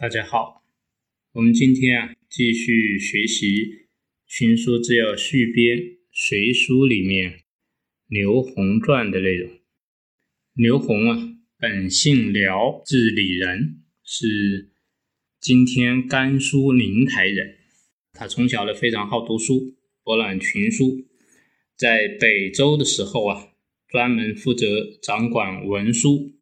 大家好，我们今天啊继续学习《群书治要续编·隋书》里面刘宏传的内容。刘宏啊，本姓辽，字李仁，是今天甘肃灵台人。他从小呢非常好读书，博览群书。在北周的时候啊，专门负责掌管文书、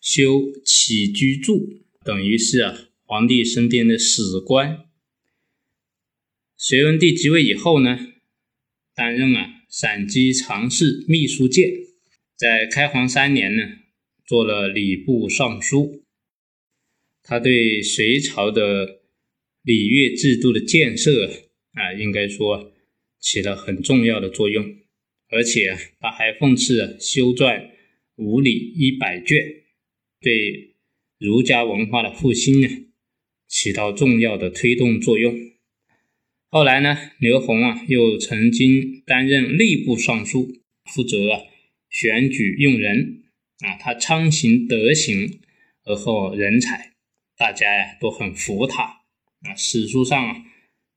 修起居注，等于是啊。皇帝身边的史官，隋文帝即位以后呢，担任啊陕西常侍秘书监，在开皇三年呢，做了礼部尚书。他对隋朝的礼乐制度的建设啊，应该说起了很重要的作用。而且啊，他还奉赐修撰五礼一百卷，对儒家文化的复兴呢。起到重要的推动作用。后来呢，刘宏啊，又曾经担任吏部尚书，负责啊选举用人啊。他昌行德行，而后人才，大家呀都很服他啊。史书上啊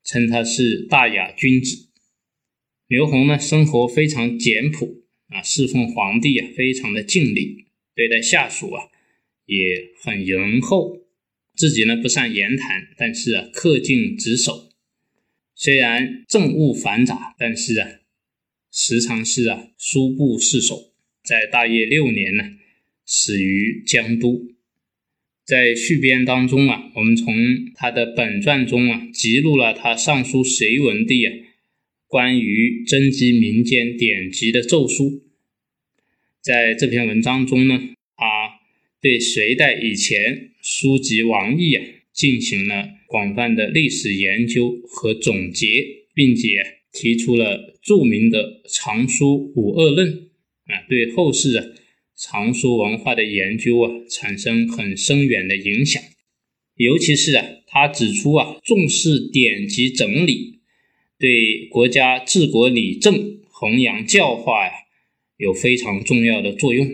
称他是大雅君子。刘宏呢，生活非常简朴啊，侍奉皇帝啊非常的尽力，对待下属啊也很仁厚。自己呢不善言谈，但是啊恪尽职守。虽然政务繁杂，但是啊时常是啊书部侍守。在大业六年呢，死于江都。在续编当中啊，我们从他的本传中啊记录了他上书隋文帝啊关于征集民间典籍的奏书。在这篇文章中呢，对隋代以前。书籍王毅啊，进行了广泛的历史研究和总结，并且提出了著名的藏书五恶论啊，对后世啊藏书文化的研究啊产生很深远的影响。尤其是啊，他指出啊，重视典籍整理，对国家治国理政、弘扬教化呀，有非常重要的作用。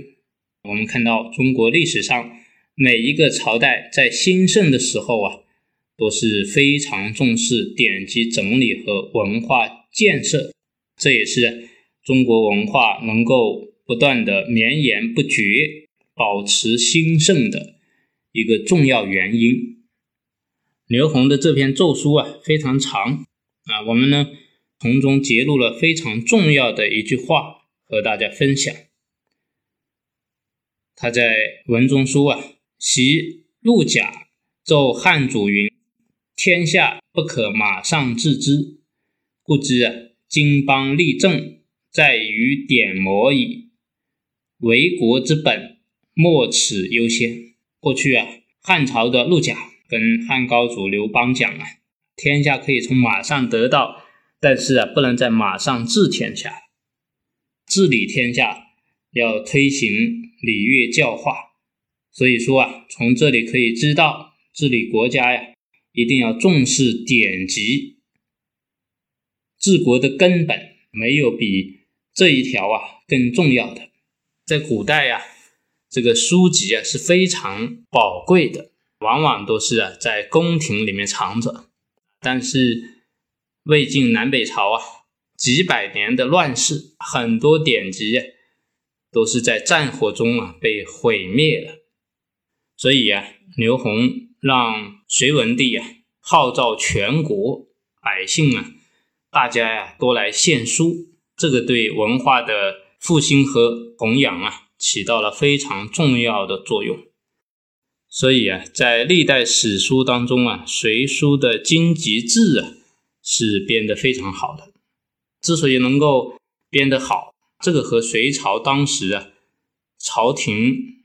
我们看到中国历史上。每一个朝代在兴盛的时候啊，都是非常重视典籍整理和文化建设，这也是中国文化能够不断的绵延不绝、保持兴盛的一个重要原因。刘宏的这篇奏书啊非常长啊，我们呢从中揭露了非常重要的一句话和大家分享。他在文中说啊。习陆贾奏汉主云：“天下不可马上治之，故知啊，经邦立政在于典谟矣。为国之本，莫此优先。”过去啊，汉朝的陆贾跟汉高祖刘邦讲啊：“天下可以从马上得到，但是啊，不能在马上治天下。治理天下要推行礼乐教化。”所以说啊，从这里可以知道，治理国家呀，一定要重视典籍。治国的根本没有比这一条啊更重要的。在古代呀，这个书籍啊是非常宝贵的，往往都是啊在宫廷里面藏着。但是魏晋南北朝啊，几百年的乱世，很多典籍都是在战火中啊被毁灭了。所以啊，刘宏让隋文帝啊号召全国百姓啊，大家呀都来献书，这个对文化的复兴和弘扬啊起到了非常重要的作用。所以啊，在历代史书当中啊，隋书的经籍志啊是编得非常好的。之所以能够编得好，这个和隋朝当时啊朝廷。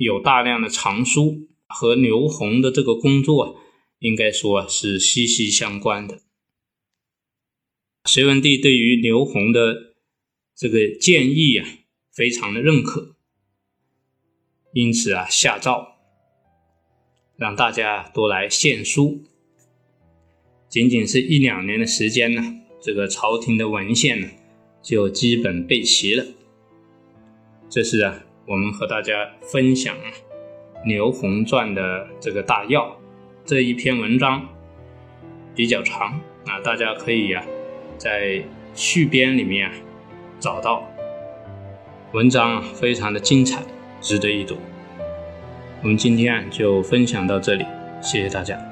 有大量的藏书和刘宏的这个工作应该说是息息相关的。隋文帝对于刘宏的这个建议啊，非常的认可，因此啊，下诏让大家都来献书。仅仅是一两年的时间呢，这个朝廷的文献呢，就基本备齐了。这是啊，我们和大家分享《牛红传》的这个大要。这一篇文章比较长啊，大家可以啊，在续编里面啊找到文章啊，非常的精彩，值得一读。我们今天就分享到这里，谢谢大家。